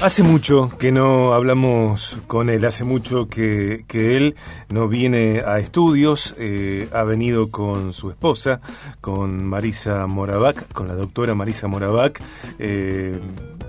Hace mucho que no hablamos con él, hace mucho que, que él no viene a estudios, eh, ha venido con su esposa, con Marisa Moravac, con la doctora Marisa Moravac. Eh,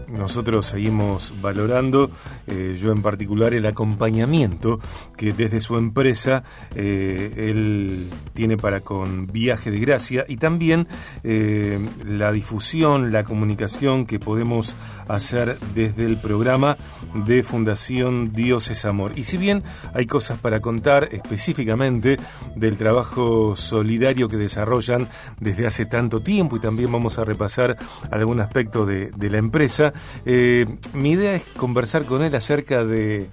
nosotros seguimos valorando, eh, yo en particular, el acompañamiento que desde su empresa él tiene para con Viaje de Gracia y también la difusión, la comunicación que podemos hacer desde el programa de Fundación Dios es Amor. Y si bien hay cosas para contar específicamente del trabajo solidario que desarrollan desde hace tanto tiempo y también vamos a repasar algún aspecto de, la empresa, eh, mi idea es conversar con él acerca de,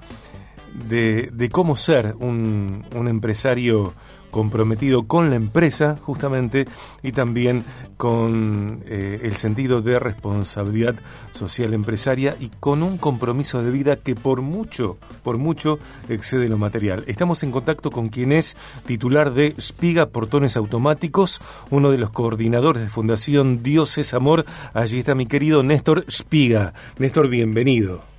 de, cómo ser un, un, empresario comprometido con la empresa, justamente, y también con eh, el sentido de responsabilidad social empresaria y con un compromiso de vida que por mucho, por mucho excede lo material. Estamos en contacto con quien es titular de Spiga Portones Automáticos, uno de los coordinadores de Fundación Dios es Amor. Allí está mi querido Néstor Spiga. Néstor, bienvenido.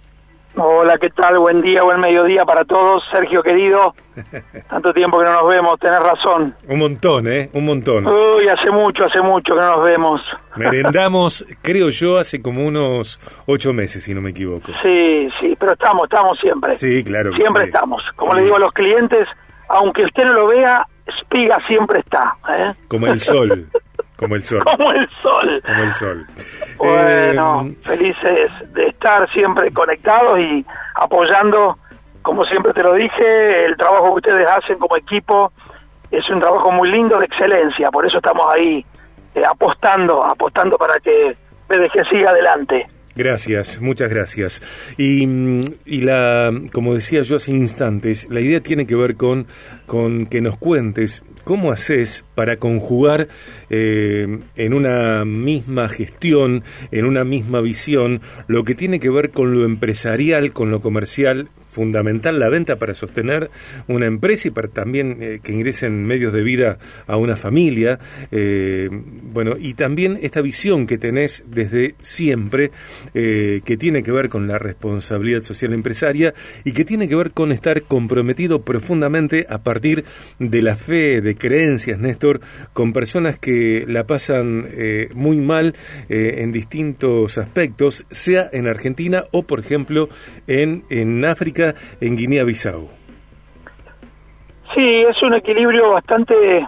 Hola, ¿qué tal? Buen día, buen mediodía para todos. Sergio, querido, tanto tiempo que no nos vemos, tenés razón. Un montón, ¿eh? Un montón. Uy, hace mucho, hace mucho que no nos vemos. Merendamos, creo yo, hace como unos ocho meses, si no me equivoco. Sí, sí, pero estamos, estamos siempre. Sí, claro. siempre estamos. Como le digo a los clientes, aunque usted no lo vea, Spiga siempre está. ¿eh? Como el sol. Como el sol. Como el sol. Como el sol. Bueno, eh, felices de estar siempre conectados y apoyando, como siempre te lo dije, el trabajo que ustedes hacen como equipo es un trabajo muy lindo de excelencia, por eso estamos ahí eh, apostando, apostando para que BDG siga adelante. Gracias, muchas gracias. Y, y, la, como decía yo hace instantes, la idea tiene que ver con, con que nos cuentes cómo haces para conjugar eh, en una misma gestión, en una misma visión, lo que tiene que ver con lo empresarial, con lo comercial, fundamental la venta para sostener una empresa y para también eh, que ingresen medios de vida a una familia. Eh, bueno, y también esta visión que tenés desde siempre, que tiene que ver con la responsabilidad social empresaria y que tiene que ver con estar comprometido profundamente a partir de la fe, de creencias, Néstor, con personas que la pasan eh, muy mal eh, en distintos aspectos, sea en Argentina o, por ejemplo, en, en África, en Guinea-Bissau. Sí, es un equilibrio bastante,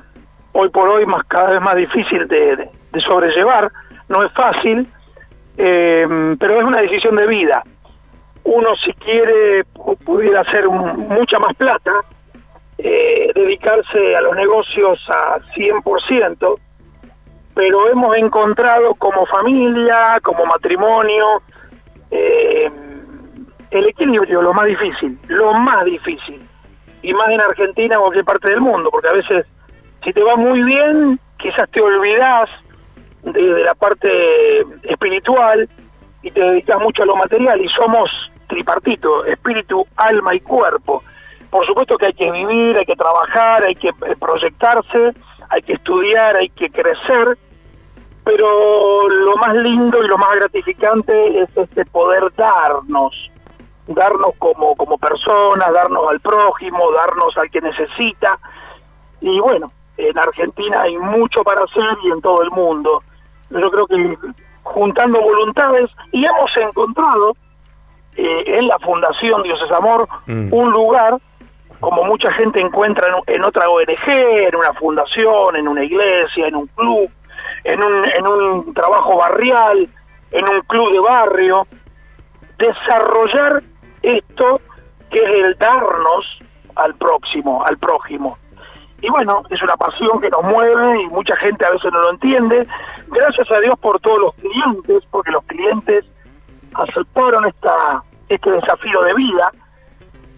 hoy por hoy, más cada vez más difícil de, sobrellevar. No es fácil, eh, pero es una decisión de vida. Uno, si quiere, pudiera hacer mucha más plata, eh, dedicarse a los negocios a 100%, pero hemos encontrado como familia, como matrimonio, eh, el equilibrio, lo más difícil, lo más difícil, y más en Argentina o cualquier parte del mundo, porque a veces si te va muy bien, quizás te olvidas de, de la parte espiritual y te dedicas mucho a lo material, y somos tripartito, espíritu, alma y cuerpo. Por supuesto que hay que vivir, hay que trabajar, hay que proyectarse, hay que estudiar, hay que crecer, pero lo más lindo y lo más gratificante es este poder darnos, darnos como, como personas, darnos al prójimo, darnos al que necesita. Y bueno, en Argentina hay mucho para hacer y en todo el mundo. Yo creo que juntando voluntades y hemos encontrado eh, en la Fundación Dios es Amor mm. un lugar como mucha gente encuentra en, otra ONG, en una fundación, en una iglesia, en un club, en un, en un trabajo barrial, en un club de barrio, desarrollar esto que es el darnos al próximo, al prójimo. Y bueno, es una pasión que nos mueve y mucha gente a veces no lo entiende. Gracias a Dios por todos los clientes, porque los clientes aceptaron esta, este desafío de vida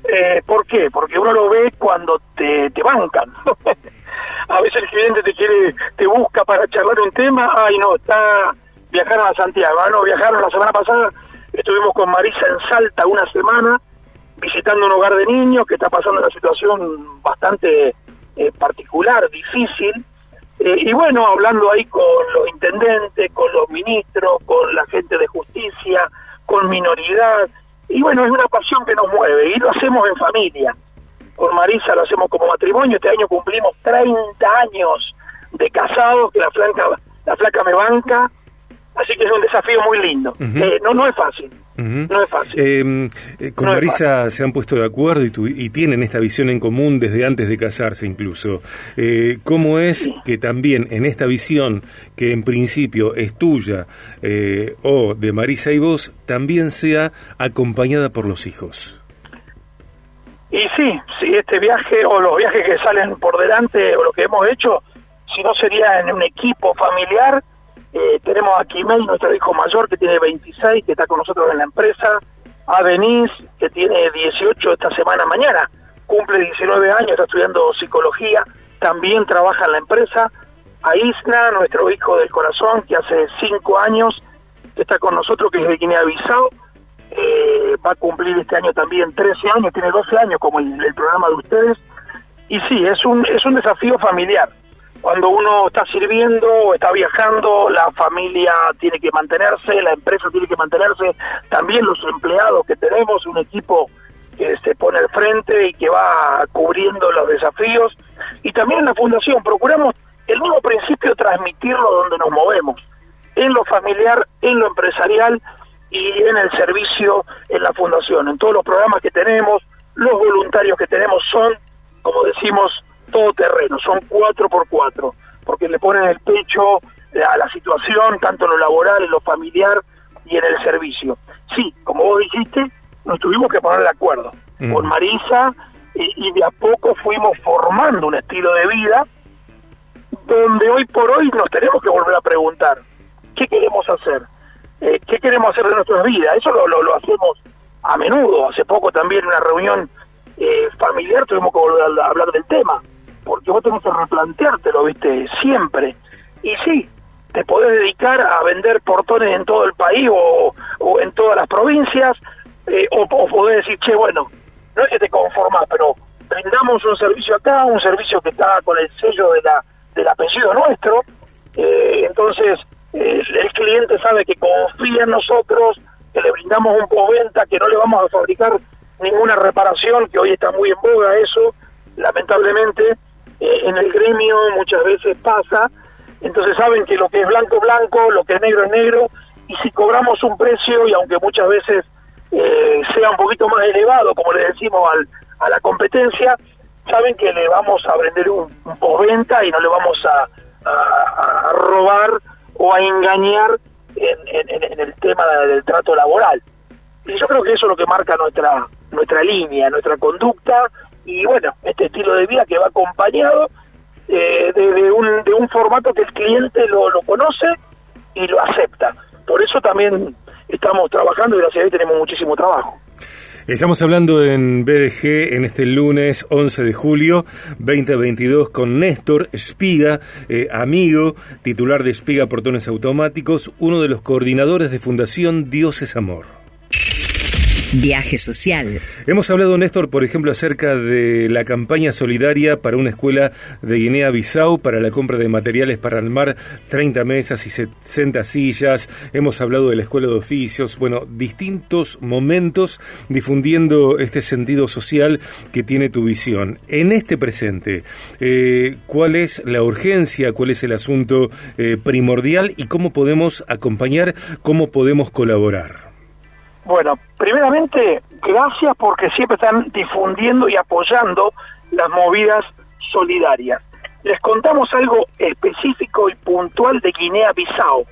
eh, ¿Por qué? Porque uno lo ve cuando te, te bancan. a veces el cliente te quiere, te busca para charlar un tema, ay no, está, viajaron a Santiago, ah, no, viajaron la semana pasada, estuvimos con Marisa en Salta una semana, visitando un hogar de niños que está pasando una situación bastante eh, particular, difícil, eh, y bueno, hablando ahí con los intendentes, con los ministros, con la gente de justicia, con minoridad, y bueno, es una pasión que nos mueve y lo hacemos en familia. Con Marisa lo hacemos como matrimonio, este año cumplimos 30 años de casados, que la flaca, la flaca me banca, así que es un desafío muy lindo. Eh, no, no es fácil. No es fácil. Em, eh, con Marisa se han puesto de acuerdo y, y, tienen esta visión en común desde antes de casarse incluso. Eh, ¿Cómo es que también en esta visión, que en principio es tuya eh, o de Marisa y vos, también sea acompañada por los hijos? Y sí, sí, este viaje o los viajes que salen por delante o lo que hemos hecho, si no sería en un equipo familiar, eh, tenemos a Kimei, nuestro hijo mayor, que tiene 26, que está con nosotros en la empresa. A Denise, que tiene 18 esta semana mañana. Cumple 19 años, está estudiando psicología. También trabaja en la empresa. A Isna, nuestro hijo del corazón, que hace 5 años está con nosotros, que es de Guinea-Bissau. Eh, va a cumplir este año también 13 años, tiene 12 años como el, el programa de ustedes. Y sí, es un, es un desafío familiar cuando uno está sirviendo o está viajando, la familia tiene que mantenerse, la empresa tiene que mantenerse, también los empleados que tenemos, un equipo que se pone al frente y que va cubriendo los desafíos. Y también en la fundación procuramos el mismo principio transmitirlo donde nos movemos, en lo familiar, en lo empresarial y en el servicio en la fundación. En todos los programas que tenemos, los voluntarios que tenemos son, como decimos, todo terreno, son cuatro por cuatro, porque le ponen el pecho a la situación, tanto en lo laboral, en lo familiar y en el servicio. Sí, como vos dijiste, nos tuvimos que poner de acuerdo con Marisa y, de a poco fuimos formando un estilo de vida donde hoy por hoy nos tenemos que volver a preguntar, ¿qué queremos hacer? Eh, ¿Qué queremos hacer de nuestras vidas? Eso lo, lo, hacemos a menudo. Hace poco también en una reunión eh, familiar tuvimos que volver a hablar del tema porque vos tenés que replanteártelo, viste, siempre. Y sí, te podés dedicar a vender portones en todo el país o, en todas las provincias, eh, o, podés decir, che, bueno, no es que te conformás, pero brindamos un servicio acá, un servicio que está con el sello de la, del apellido nuestro, eh, entonces el cliente sabe que confía en nosotros, que le brindamos un postventa, que no le vamos a fabricar ninguna reparación, que hoy está muy en boga eso, lamentablemente, en el gremio muchas veces pasa, entonces saben que lo que es blanco es blanco, lo que es negro es negro, y si cobramos un precio, y aunque muchas veces eh, sea un poquito más elevado, como le decimos al, a la competencia, saben que le vamos a vender un, un postventa y no le vamos a, a, robar o a engañar en, en, en, el tema del trato laboral. Y yo creo que eso es lo que marca nuestra nuestra línea, nuestra conducta y bueno, este estilo de vida que va acompañado eh, de, un, de un formato que el cliente lo, lo conoce y lo acepta. Por eso también estamos trabajando y gracias a Dios tenemos muchísimo trabajo. Estamos hablando en BDG en este lunes 11 de julio 2022 con Néstor Espiga, eh, amigo, titular de Espiga Portones Automáticos, uno de los coordinadores de Fundación Dios es Amor. Viaje social. Hemos hablado, Néstor, por ejemplo, acerca de la campaña solidaria para una escuela de Guinea-Bissau para la compra de materiales para armar 30 mesas y 60 sillas. Hemos hablado de la escuela de oficios. Bueno, distintos momentos difundiendo este sentido social que tiene tu visión. En este presente, eh, ¿cuál es la urgencia? ¿Cuál es el asunto eh, primordial? ¿Y cómo podemos acompañar? ¿Cómo podemos colaborar? Bueno, primeramente, gracias porque siempre están difundiendo y apoyando las movidas solidarias. Les contamos algo específico y puntual de Guinea-Bissau.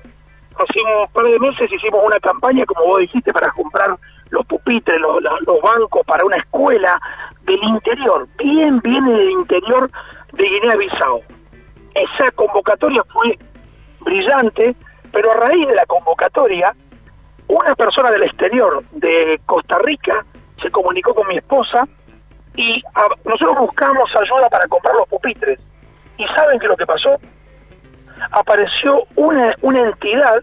Hace un par de meses hicimos una campaña, como vos dijiste, para comprar los pupitres, los, los bancos para una escuela del interior, bien, bien en el interior de Guinea-Bissau. Esa convocatoria fue brillante, pero a raíz de la convocatoria una persona del exterior de Costa Rica se comunicó con mi esposa y nosotros buscamos ayuda para comprar los pupitres. ¿Y saben qué lo que pasó? Apareció una, una entidad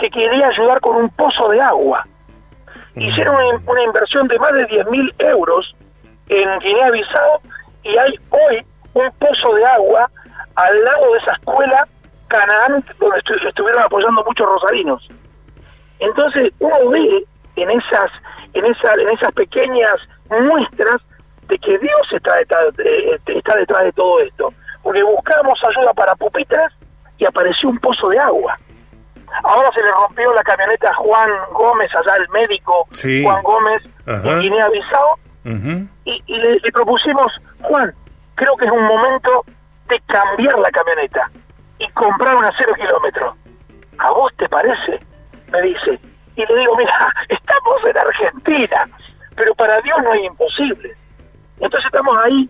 que quería ayudar con un pozo de agua. Hicieron una, inversión de más de 10 mil euros en Guinea-Bissau y hay hoy un pozo de agua al lado de esa escuela Canaán donde estuvieron apoyando muchos rosarinos. Entonces uno ve en esas en, esa, en esas pequeñas muestras de que Dios está detrás, de, está detrás de todo esto. Porque buscamos ayuda para pupitres y apareció un pozo de agua. Ahora se le rompió la camioneta a Juan Gómez, allá el médico Juan Gómez, en Guinea-Bissau, y, le, le, propusimos, Juan, creo que es un momento de cambiar la camioneta y comprar una cero kilómetros. ¿A vos te parece? Me dice. Y le digo, mira, estamos en Argentina, pero para Dios no hay imposible. Entonces estamos ahí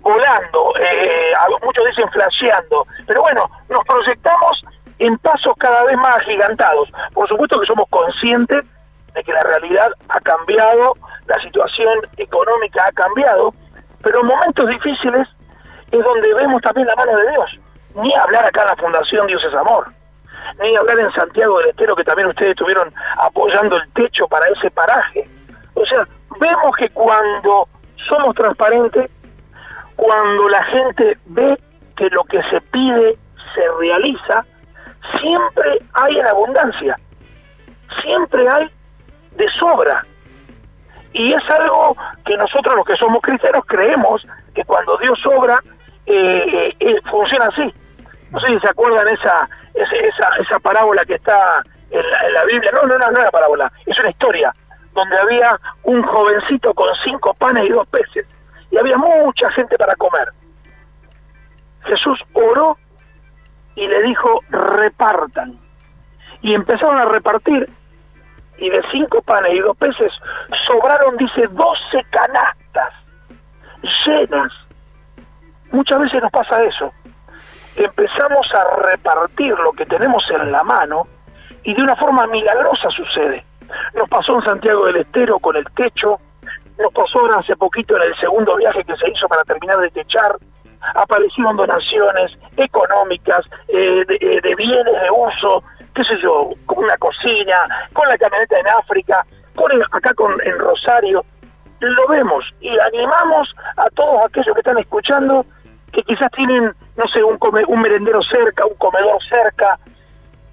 volando, eh, muchos dicen flasheando, pero bueno, nos proyectamos en pasos cada vez más agigantados. Por supuesto que somos conscientes de que la realidad ha cambiado, la situación económica ha cambiado, pero en momentos difíciles es donde vemos también la mano de Dios. Ni hablar acá en la Fundación Dios es Amor, ni hablar en Santiago del Estero, que también ustedes estuvieron apoyando el techo para ese paraje. O sea, vemos que cuando somos transparentes, cuando la gente ve que lo que se pide se realiza, siempre hay en abundancia, siempre hay de sobra. Y es algo que nosotros los que somos cristianos creemos que cuando Dios sobra, eh, eh, funciona así. No sé si se acuerdan esa, esa, esa, parábola que está en la, Biblia. No, no, no, no es una parábola, es una historia donde había un jovencito con cinco panes y dos peces y había mucha gente para comer. Jesús oró y le dijo, repartan. Y empezaron a repartir y de cinco panes y dos peces sobraron, dice, doce canastas llenas. Muchas veces nos pasa eso. Empezamos a repartir lo que tenemos en la mano y de una forma milagrosa sucede. Nos pasó en Santiago del Estero con el techo, nos pasó hace poquito en el segundo viaje que se hizo para terminar de techar, aparecieron donaciones económicas, eh, eh, de, bienes de uso, qué sé yo, con una cocina, con la camioneta en África, con acá con, en Rosario. Lo vemos y animamos a todos aquellos que están escuchando que quizás tienen, no sé, un, un merendero cerca, un comedor cerca,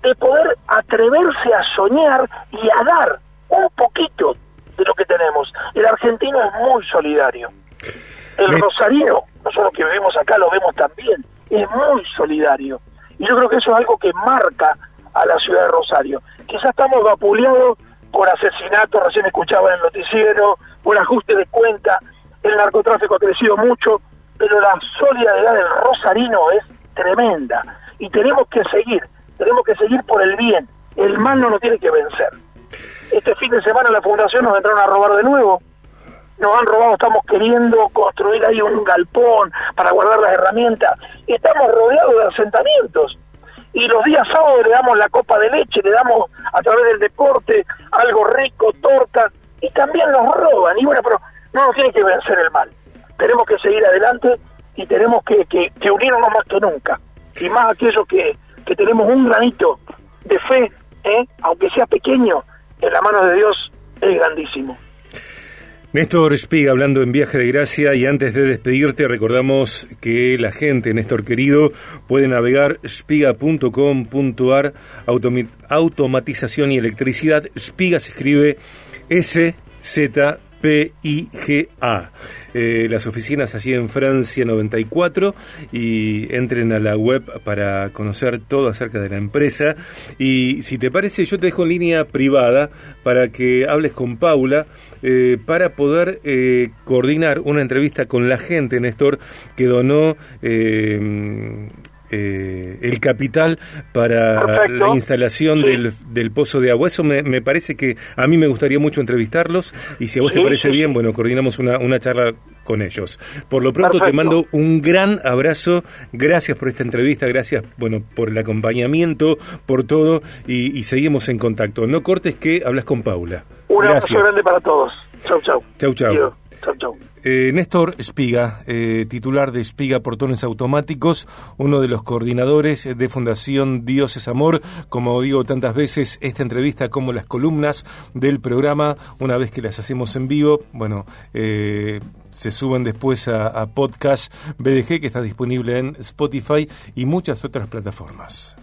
de poder atreverse a soñar y a dar un poquito de lo que tenemos. El argentino es muy solidario. El rosarino, nosotros que vivimos acá lo vemos también, es muy solidario. Y yo creo que eso es algo que marca a la ciudad de Rosario. Quizás estamos vapuleados por asesinatos, recién escuchaba en el noticiero, por ajuste de cuenta, el narcotráfico ha crecido mucho, pero la solidaridad del rosarino es tremenda. Y tenemos que seguir, tenemos que seguir por el bien. El mal no nos tiene que vencer. Este fin de semana la fundación nos entraron a robar de nuevo. Nos han robado, estamos queriendo construir ahí un galpón para guardar las herramientas. Estamos rodeados de asentamientos. Y los días sábados le damos la copa de leche, le damos a través del deporte algo rico, torta, y también nos roban. Y bueno, pero no nos tiene que vencer el mal. Tenemos que seguir adelante y tenemos que, que, unirnos más que nunca. Y más aquellos que, que tenemos un granito de fe, ¿eh? aunque sea pequeño, en la mano de Dios es grandísimo. Néstor Spiga hablando en Viaje de Gracia y antes de despedirte recordamos que la gente, Néstor querido, puede navegar spiga.com.ar automatización y electricidad. Spiga se escribe S Z P-I-G-A. Eh, las oficinas allí en Francia 94 y entren a la web para conocer todo acerca de la empresa. Y si te parece, yo te dejo en línea privada para que hables con Paula eh, para poder eh, coordinar una entrevista con la gente, Néstor, que donó eh, el capital para la instalación del, del, pozo de agua. Eso me, parece que a mí me gustaría mucho entrevistarlos y si a vos te parece bien, bueno, coordinamos una, una charla con ellos. Por lo pronto te mando un gran abrazo, gracias por esta entrevista, gracias bueno por el acompañamiento, por todo y, seguimos en contacto. No cortes que hablas con Paula. Un abrazo grande para todos. Chau, chau. Chau, chau. Eh, Néstor Espiga, eh, titular de Espiga Portones Automáticos, uno de los coordinadores de Fundación Dios es Amor. Como digo tantas veces, esta entrevista como las columnas del programa, una vez que las hacemos en vivo, bueno, eh, se suben después a, a podcast BDG que está disponible en Spotify y muchas otras plataformas.